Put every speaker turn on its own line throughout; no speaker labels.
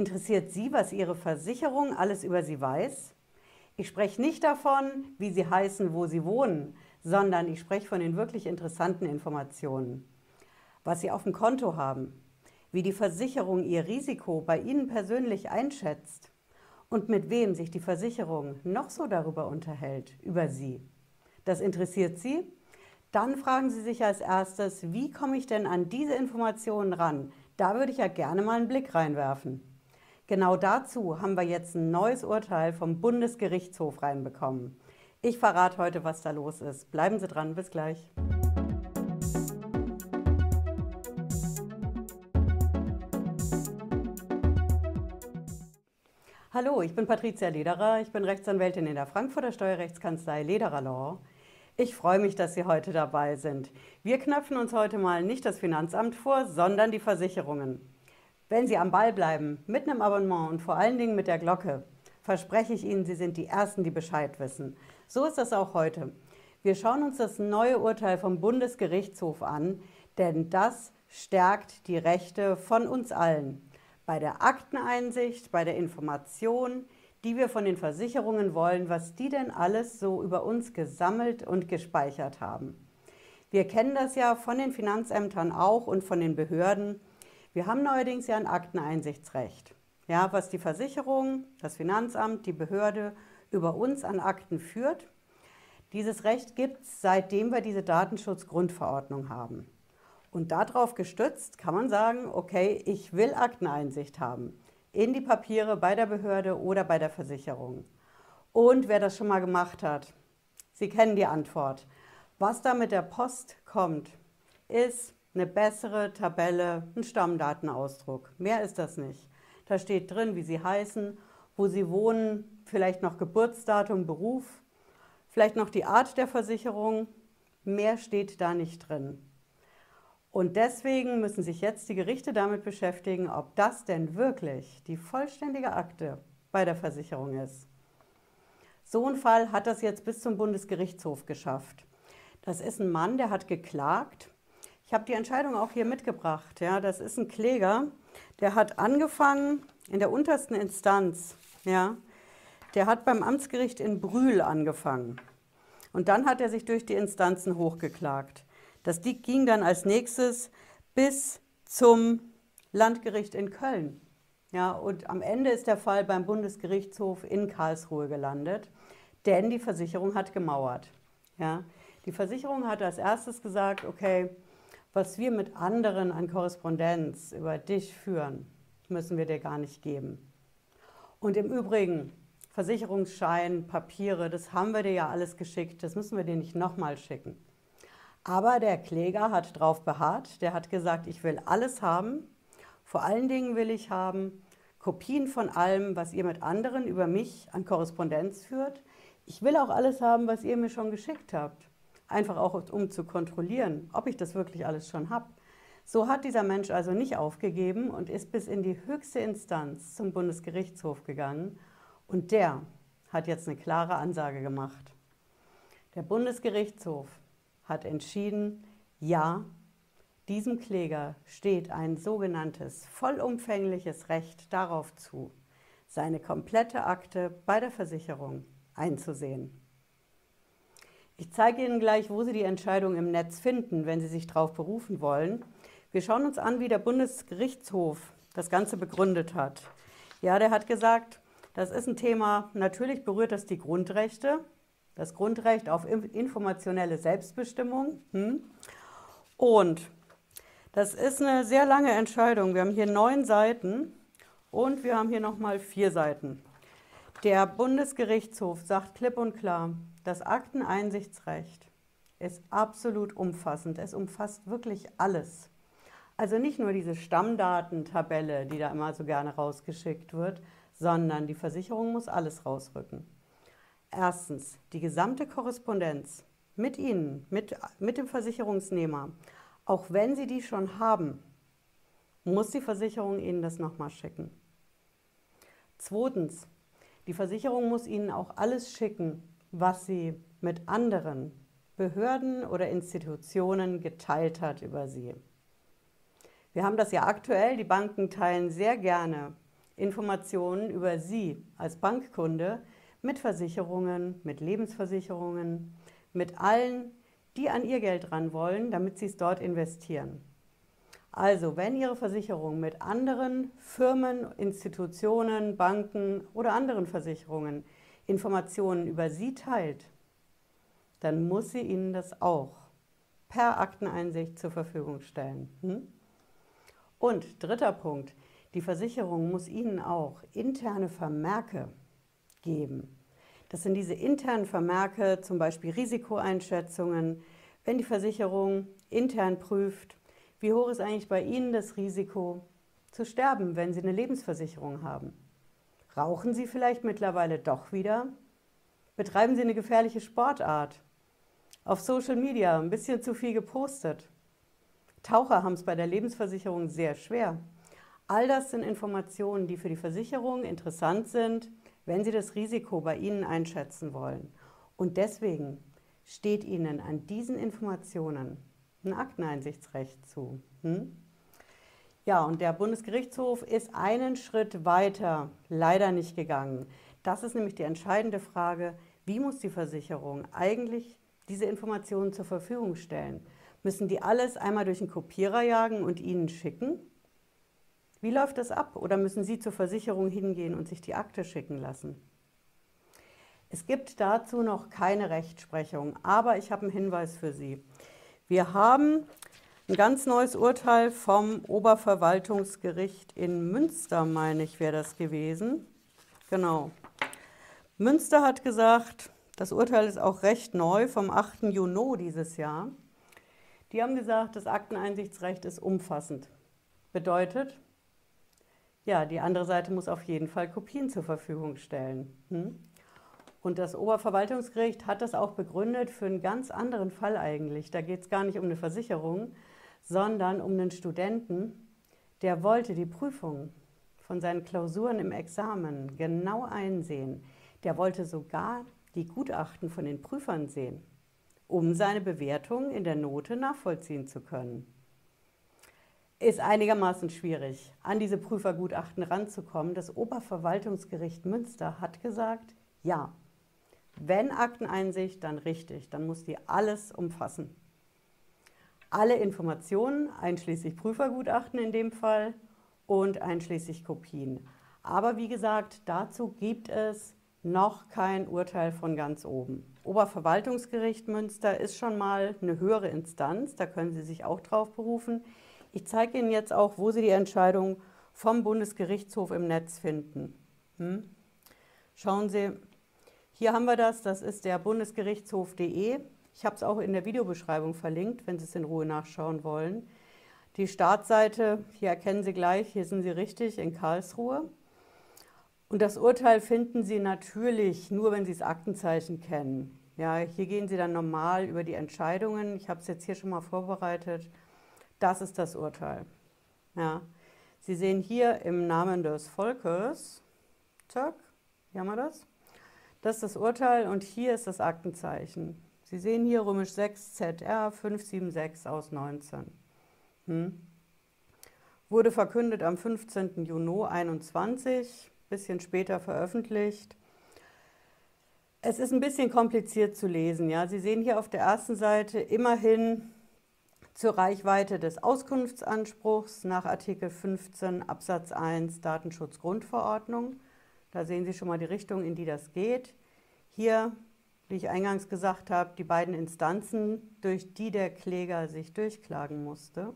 Interessiert Sie, was Ihre Versicherung alles über Sie weiß? Ich spreche nicht davon, wie Sie heißen, wo Sie wohnen, sondern ich spreche von den wirklich interessanten Informationen. Was Sie auf dem Konto haben, wie die Versicherung Ihr Risiko bei Ihnen persönlich einschätzt und mit wem sich die Versicherung noch so darüber unterhält, über Sie. Das interessiert Sie? Dann fragen Sie sich als erstes, wie komme ich denn an diese Informationen ran? Da würde ich ja gerne mal einen Blick reinwerfen. Genau dazu haben wir jetzt ein neues Urteil vom Bundesgerichtshof reinbekommen. Ich verrate heute, was da los ist. Bleiben Sie dran, bis gleich. Hallo, ich bin Patricia Lederer. Ich bin Rechtsanwältin in der Frankfurter Steuerrechtskanzlei Lederer Law. Ich freue mich, dass Sie heute dabei sind. Wir knöpfen uns heute mal nicht das Finanzamt vor, sondern die Versicherungen. Wenn Sie am Ball bleiben, mit einem Abonnement und vor allen Dingen mit der Glocke, verspreche ich Ihnen, Sie sind die Ersten, die Bescheid wissen. So ist das auch heute. Wir schauen uns das neue Urteil vom Bundesgerichtshof an, denn das stärkt die Rechte von uns allen. Bei der Akteneinsicht, bei der Information, die wir von den Versicherungen wollen, was die denn alles so über uns gesammelt und gespeichert haben. Wir kennen das ja von den Finanzämtern auch und von den Behörden. Wir haben neuerdings ja ein Akteneinsichtsrecht. Ja, was die Versicherung, das Finanzamt, die Behörde über uns an Akten führt. Dieses Recht gibt es, seitdem wir diese Datenschutzgrundverordnung haben. Und darauf gestützt kann man sagen, okay, ich will Akteneinsicht haben in die Papiere bei der Behörde oder bei der Versicherung. Und wer das schon mal gemacht hat, Sie kennen die Antwort. Was da mit der Post kommt, ist eine bessere Tabelle, ein Stammdatenausdruck. Mehr ist das nicht. Da steht drin, wie Sie heißen, wo Sie wohnen, vielleicht noch Geburtsdatum, Beruf, vielleicht noch die Art der Versicherung. Mehr steht da nicht drin. Und deswegen müssen sich jetzt die Gerichte damit beschäftigen, ob das denn wirklich die vollständige Akte bei der Versicherung ist. So ein Fall hat das jetzt bis zum Bundesgerichtshof geschafft. Das ist ein Mann, der hat geklagt ich habe die Entscheidung auch hier mitgebracht. Ja, das ist ein Kläger, der hat angefangen in der untersten Instanz. Ja, der hat beim Amtsgericht in Brühl angefangen. Und dann hat er sich durch die Instanzen hochgeklagt. Das ging dann als nächstes bis zum Landgericht in Köln. Ja, und am Ende ist der Fall beim Bundesgerichtshof in Karlsruhe gelandet, denn die Versicherung hat gemauert. Ja, die Versicherung hat als erstes gesagt, okay, was wir mit anderen an Korrespondenz über dich führen, müssen wir dir gar nicht geben. Und im Übrigen, Versicherungsschein, Papiere, das haben wir dir ja alles geschickt, das müssen wir dir nicht nochmal schicken. Aber der Kläger hat darauf beharrt, der hat gesagt, ich will alles haben. Vor allen Dingen will ich haben Kopien von allem, was ihr mit anderen über mich an Korrespondenz führt. Ich will auch alles haben, was ihr mir schon geschickt habt einfach auch um zu kontrollieren, ob ich das wirklich alles schon habe. So hat dieser Mensch also nicht aufgegeben und ist bis in die höchste Instanz zum Bundesgerichtshof gegangen und der hat jetzt eine klare Ansage gemacht. Der Bundesgerichtshof hat entschieden, ja, diesem Kläger steht ein sogenanntes vollumfängliches Recht darauf zu, seine komplette Akte bei der Versicherung einzusehen. Ich zeige Ihnen gleich, wo Sie die Entscheidung im Netz finden, wenn Sie sich darauf berufen wollen. Wir schauen uns an, wie der Bundesgerichtshof das Ganze begründet hat. Ja, der hat gesagt, das ist ein Thema, natürlich berührt das die Grundrechte, das Grundrecht auf informationelle Selbstbestimmung. Hm? Und das ist eine sehr lange Entscheidung. Wir haben hier neun Seiten und wir haben hier nochmal vier Seiten. Der Bundesgerichtshof sagt klipp und klar, das Akteneinsichtsrecht ist absolut umfassend. Es umfasst wirklich alles. Also nicht nur diese Stammdatentabelle, die da immer so gerne rausgeschickt wird, sondern die Versicherung muss alles rausrücken. Erstens, die gesamte Korrespondenz mit Ihnen, mit, mit dem Versicherungsnehmer, auch wenn Sie die schon haben, muss die Versicherung Ihnen das nochmal schicken. Zweitens, die Versicherung muss Ihnen auch alles schicken, was sie mit anderen Behörden oder Institutionen geteilt hat über sie. Wir haben das ja aktuell, die Banken teilen sehr gerne Informationen über Sie als Bankkunde mit Versicherungen, mit Lebensversicherungen, mit allen, die an Ihr Geld ran wollen, damit Sie es dort investieren. Also, wenn Ihre Versicherung mit anderen Firmen, Institutionen, Banken oder anderen Versicherungen Informationen über Sie teilt, dann muss sie Ihnen das auch per Akteneinsicht zur Verfügung stellen. Hm? Und dritter Punkt, die Versicherung muss Ihnen auch interne Vermerke geben. Das sind diese internen Vermerke, zum Beispiel Risikoeinschätzungen, wenn die Versicherung intern prüft, wie hoch ist eigentlich bei Ihnen das Risiko zu sterben, wenn Sie eine Lebensversicherung haben. Rauchen Sie vielleicht mittlerweile doch wieder? Betreiben Sie eine gefährliche Sportart? Auf Social Media ein bisschen zu viel gepostet? Taucher haben es bei der Lebensversicherung sehr schwer. All das sind Informationen, die für die Versicherung interessant sind, wenn sie das Risiko bei Ihnen einschätzen wollen. Und deswegen steht Ihnen an diesen Informationen ein Akteneinsichtsrecht zu. Hm? Ja, und der Bundesgerichtshof ist einen Schritt weiter leider nicht gegangen. Das ist nämlich die entscheidende Frage, wie muss die Versicherung eigentlich diese Informationen zur Verfügung stellen? Müssen die alles einmal durch den Kopierer jagen und Ihnen schicken? Wie läuft das ab? Oder müssen Sie zur Versicherung hingehen und sich die Akte schicken lassen? Es gibt dazu noch keine Rechtsprechung, aber ich habe einen Hinweis für Sie. Wir haben ein ganz neues Urteil vom Oberverwaltungsgericht in Münster, meine ich, wäre das gewesen. Genau. Münster hat gesagt, das Urteil ist auch recht neu, vom 8. Juni dieses Jahr. Die haben gesagt, das Akteneinsichtsrecht ist umfassend. Bedeutet, ja, die andere Seite muss auf jeden Fall Kopien zur Verfügung stellen. Hm? Und das Oberverwaltungsgericht hat das auch begründet für einen ganz anderen Fall eigentlich. Da geht es gar nicht um eine Versicherung, sondern um einen Studenten, der wollte die Prüfung von seinen Klausuren im Examen genau einsehen. Der wollte sogar die Gutachten von den Prüfern sehen, um seine Bewertung in der Note nachvollziehen zu können. Ist einigermaßen schwierig, an diese Prüfergutachten ranzukommen. Das Oberverwaltungsgericht Münster hat gesagt, ja, wenn Akteneinsicht, dann richtig, dann muss die alles umfassen. Alle Informationen, einschließlich Prüfergutachten in dem Fall und einschließlich Kopien. Aber wie gesagt, dazu gibt es noch kein Urteil von ganz oben. Oberverwaltungsgericht Münster ist schon mal eine höhere Instanz, da können Sie sich auch drauf berufen. Ich zeige Ihnen jetzt auch, wo Sie die Entscheidung vom Bundesgerichtshof im Netz finden. Hm? Schauen Sie, hier haben wir das, das ist der bundesgerichtshof.de. Ich habe es auch in der Videobeschreibung verlinkt, wenn Sie es in Ruhe nachschauen wollen. Die Startseite, hier erkennen Sie gleich, hier sind Sie richtig in Karlsruhe. Und das Urteil finden Sie natürlich nur, wenn Sie das Aktenzeichen kennen. Ja, hier gehen Sie dann normal über die Entscheidungen. Ich habe es jetzt hier schon mal vorbereitet. Das ist das Urteil. Ja. Sie sehen hier im Namen des Volkes, zack, hier haben wir das. Das ist das Urteil und hier ist das Aktenzeichen. Sie sehen hier römisch 6 ZR 576 aus 19. Hm. Wurde verkündet am 15. Juni 21, bisschen später veröffentlicht. Es ist ein bisschen kompliziert zu lesen. Ja? Sie sehen hier auf der ersten Seite immerhin zur Reichweite des Auskunftsanspruchs nach Artikel 15 Absatz 1 Datenschutzgrundverordnung. Da sehen Sie schon mal die Richtung, in die das geht. Hier, wie ich eingangs gesagt habe, die beiden Instanzen, durch die der Kläger sich durchklagen musste.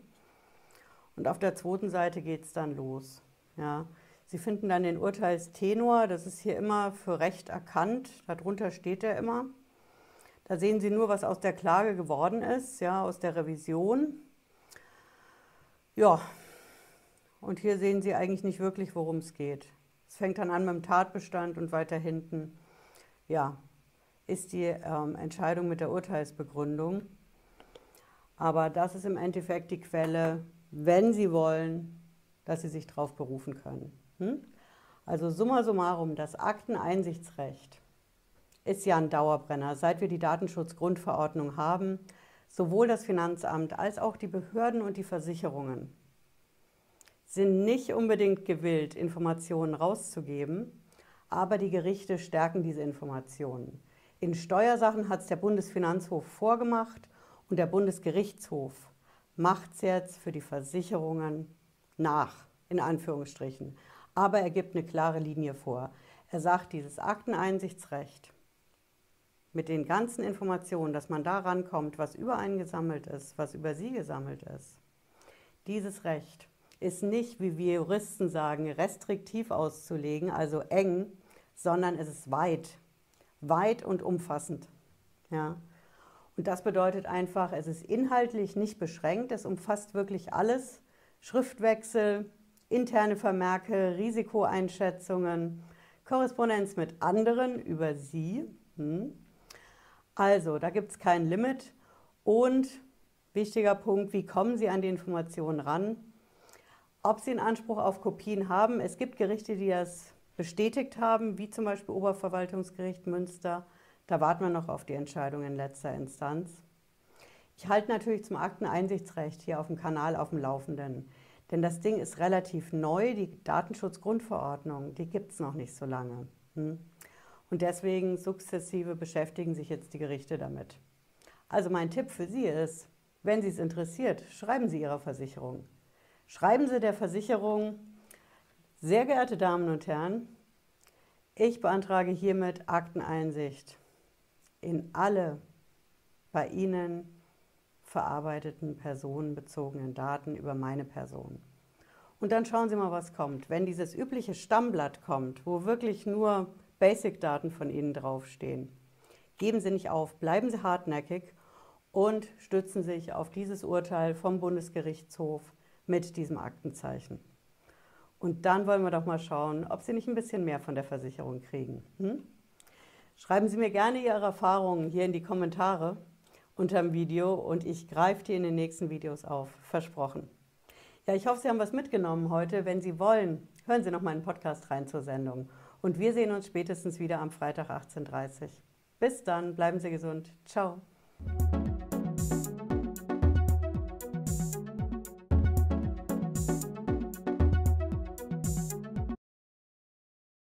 Und auf der zweiten Seite geht es dann los. Ja. Sie finden dann den Urteilstenor, das ist hier immer für Recht erkannt, darunter steht er immer. Da sehen Sie nur, was aus der Klage geworden ist, ja, aus der Revision. Ja, und hier sehen Sie eigentlich nicht wirklich, worum es geht. Es fängt dann an mit dem Tatbestand und weiter hinten, ja, ist die ähm, Entscheidung mit der Urteilsbegründung. Aber das ist im Endeffekt die Quelle, wenn Sie wollen, dass Sie sich darauf berufen können. Hm? Also summa summarum, das Akteneinsichtsrecht ist ja ein Dauerbrenner. Seit wir die Datenschutzgrundverordnung haben, sowohl das Finanzamt als auch die Behörden und die Versicherungen sind nicht unbedingt gewillt, Informationen rauszugeben, aber die Gerichte stärken diese Informationen. In Steuersachen hat es der Bundesfinanzhof vorgemacht und der Bundesgerichtshof macht es jetzt für die Versicherungen nach, in Anführungsstrichen. Aber er gibt eine klare Linie vor. Er sagt, dieses Akteneinsichtsrecht mit den ganzen Informationen, dass man da rankommt, was über einen gesammelt ist, was über Sie gesammelt ist, dieses Recht ist nicht, wie wir Juristen sagen, restriktiv auszulegen, also eng, sondern es ist weit, weit und umfassend. Ja. Und das bedeutet einfach, es ist inhaltlich nicht beschränkt, es umfasst wirklich alles, Schriftwechsel, interne Vermerke, Risikoeinschätzungen, Korrespondenz mit anderen über Sie. Hm. Also, da gibt es kein Limit. Und wichtiger Punkt, wie kommen Sie an die Informationen ran? Ob Sie einen Anspruch auf Kopien haben. Es gibt Gerichte, die das bestätigt haben, wie zum Beispiel Oberverwaltungsgericht Münster. Da warten wir noch auf die Entscheidung in letzter Instanz. Ich halte natürlich zum Akteneinsichtsrecht hier auf dem Kanal auf dem Laufenden. Denn das Ding ist relativ neu, die Datenschutzgrundverordnung, die gibt es noch nicht so lange. Hm? Und deswegen sukzessive beschäftigen sich jetzt die Gerichte damit. Also mein Tipp für Sie ist, wenn Sie es interessiert, schreiben Sie Ihrer Versicherung. Schreiben Sie der Versicherung, sehr geehrte Damen und Herren, ich beantrage hiermit Akteneinsicht in alle bei Ihnen verarbeiteten personenbezogenen Daten über meine Person. Und dann schauen Sie mal, was kommt. Wenn dieses übliche Stammblatt kommt, wo wirklich nur Basic-Daten von Ihnen draufstehen, geben Sie nicht auf, bleiben Sie hartnäckig und stützen sich auf dieses Urteil vom Bundesgerichtshof mit diesem Aktenzeichen. Und dann wollen wir doch mal schauen, ob Sie nicht ein bisschen mehr von der Versicherung kriegen. Hm? Schreiben Sie mir gerne Ihre Erfahrungen hier in die Kommentare unter dem Video und ich greife die in den nächsten Videos auf. Versprochen. Ja, ich hoffe, Sie haben was mitgenommen heute. Wenn Sie wollen, hören Sie noch mal einen Podcast rein zur Sendung. Und wir sehen uns spätestens wieder am Freitag 18.30 Uhr. Bis dann, bleiben Sie gesund. Ciao.